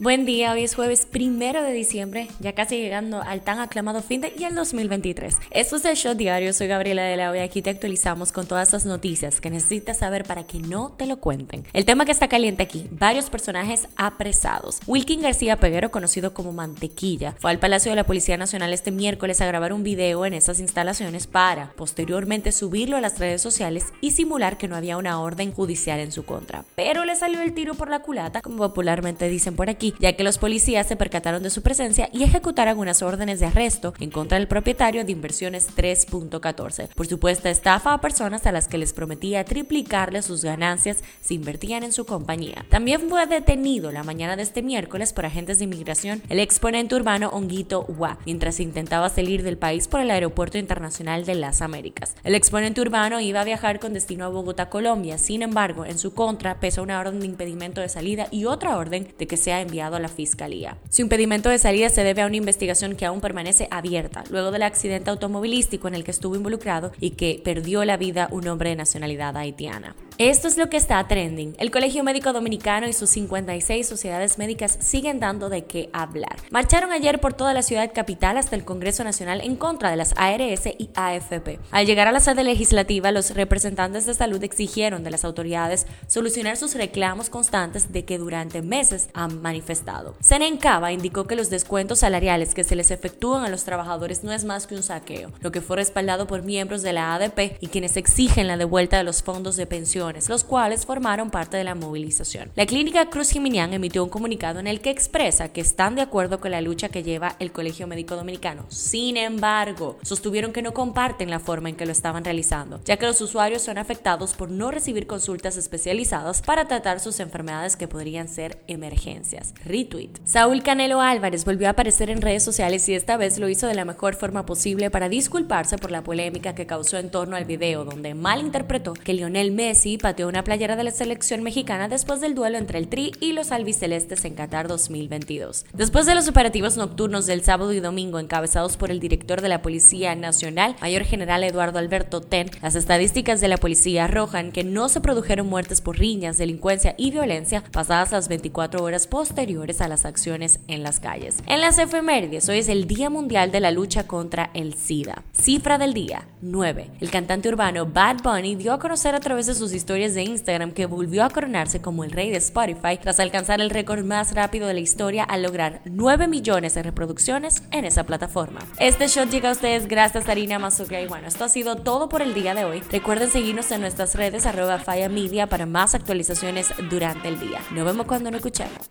Buen día, hoy es jueves primero de diciembre, ya casi llegando al tan aclamado fin de y el 2023. Esto es el Show Diario, soy Gabriela de la Hoy, aquí te actualizamos con todas las noticias que necesitas saber para que no te lo cuenten. El tema que está caliente aquí, varios personajes apresados. Wilkin García Peguero, conocido como Mantequilla, fue al Palacio de la Policía Nacional este miércoles a grabar un video en esas instalaciones para, posteriormente, subirlo a las redes sociales y simular que no había una orden judicial en su contra. Pero le salió el tiro por la culata, como popularmente dicen por aquí ya que los policías se percataron de su presencia y ejecutaron unas órdenes de arresto en contra del propietario de Inversiones 3.14 por supuesta estafa a personas a las que les prometía triplicarle sus ganancias si invertían en su compañía. También fue detenido la mañana de este miércoles por agentes de inmigración el exponente urbano Onguito Hua, mientras intentaba salir del país por el Aeropuerto Internacional de las Américas. El exponente urbano iba a viajar con destino a Bogotá, Colombia, sin embargo, en su contra pesa una orden de impedimento de salida y otra orden de que sea enviado a la fiscalía. Su impedimento de salida se debe a una investigación que aún permanece abierta, luego del accidente automovilístico en el que estuvo involucrado y que perdió la vida un hombre de nacionalidad haitiana. Esto es lo que está trending. El Colegio Médico Dominicano y sus 56 sociedades médicas siguen dando de qué hablar. Marcharon ayer por toda la ciudad capital hasta el Congreso Nacional en contra de las ARS y AFP. Al llegar a la sede legislativa, los representantes de salud exigieron de las autoridades solucionar sus reclamos constantes de que durante meses han manifestado. Senencaba indicó que los descuentos salariales que se les efectúan a los trabajadores no es más que un saqueo, lo que fue respaldado por miembros de la ADP y quienes exigen la devuelta de los fondos de pensión los cuales formaron parte de la movilización. La clínica Cruz Jiminián emitió un comunicado en el que expresa que están de acuerdo con la lucha que lleva el Colegio Médico Dominicano. Sin embargo, sostuvieron que no comparten la forma en que lo estaban realizando, ya que los usuarios son afectados por no recibir consultas especializadas para tratar sus enfermedades que podrían ser emergencias. Retweet. Saúl Canelo Álvarez volvió a aparecer en redes sociales y esta vez lo hizo de la mejor forma posible para disculparse por la polémica que causó en torno al video donde malinterpretó que Lionel Messi pateó una playera de la selección mexicana después del duelo entre el Tri y los albicelestes en Qatar 2022. Después de los operativos nocturnos del sábado y domingo encabezados por el director de la Policía Nacional, Mayor General Eduardo Alberto Ten, las estadísticas de la policía arrojan que no se produjeron muertes por riñas, delincuencia y violencia pasadas las 24 horas posteriores a las acciones en las calles. En las efemérides, hoy es el Día Mundial de la Lucha contra el SIDA. Cifra del día, 9. El cantante urbano Bad Bunny dio a conocer a través de sus historias historias de Instagram que volvió a coronarse como el rey de Spotify tras alcanzar el récord más rápido de la historia al lograr 9 millones de reproducciones en esa plataforma. Este shot llega a ustedes gracias a Arina Mazuka y bueno, esto ha sido todo por el día de hoy. Recuerden seguirnos en nuestras redes arroba Media para más actualizaciones durante el día. Nos vemos cuando nos escuchemos.